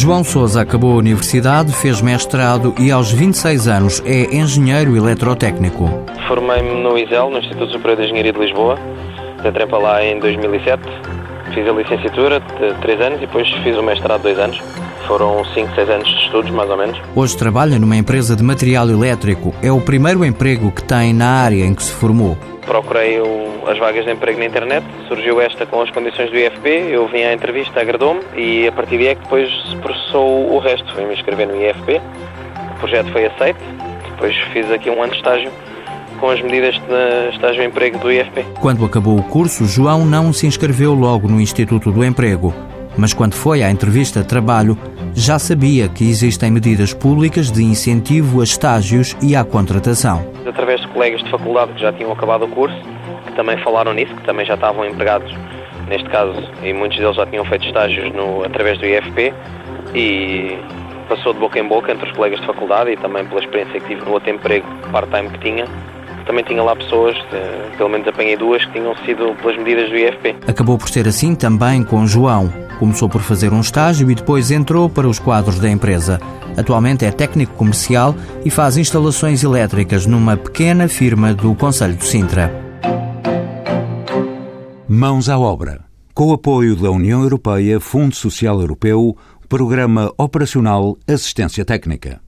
João Sousa acabou a universidade, fez mestrado e aos 26 anos é engenheiro eletrotécnico. Formei-me no ISEL, no Instituto Superior de Engenharia de Lisboa. Entrei para lá em 2007. Fiz a licenciatura de 3 anos e depois fiz o mestrado de 2 anos. Foram 5, 6 anos de estudos, mais ou menos. Hoje trabalha numa empresa de material elétrico. É o primeiro emprego que tem na área em que se formou. Procurei as vagas de emprego na internet, surgiu esta com as condições do IFP, eu vim à entrevista, agradou-me e a partir daí é que depois se processou o resto. Fui-me inscrever no IFP, o projeto foi aceito, depois fiz aqui um ano de estágio com as medidas de estágio de emprego do IFP. Quando acabou o curso, João não se inscreveu logo no Instituto do Emprego. Mas quando foi à entrevista de trabalho, já sabia que existem medidas públicas de incentivo a estágios e à contratação. Através de colegas de faculdade que já tinham acabado o curso, que também falaram nisso, que também já estavam empregados, neste caso, e muitos deles já tinham feito estágios no, através do IFP, e passou de boca em boca entre os colegas de faculdade e também pela experiência que tive no outro emprego part-time que tinha, também tinha lá pessoas, eh, pelo menos apanhei duas, que tinham sido pelas medidas do IFP. Acabou por ser assim também com João. Começou por fazer um estágio e depois entrou para os quadros da empresa. Atualmente é técnico comercial e faz instalações elétricas numa pequena firma do Conselho de Sintra. Mãos à obra. Com o apoio da União Europeia, Fundo Social Europeu, Programa Operacional Assistência Técnica.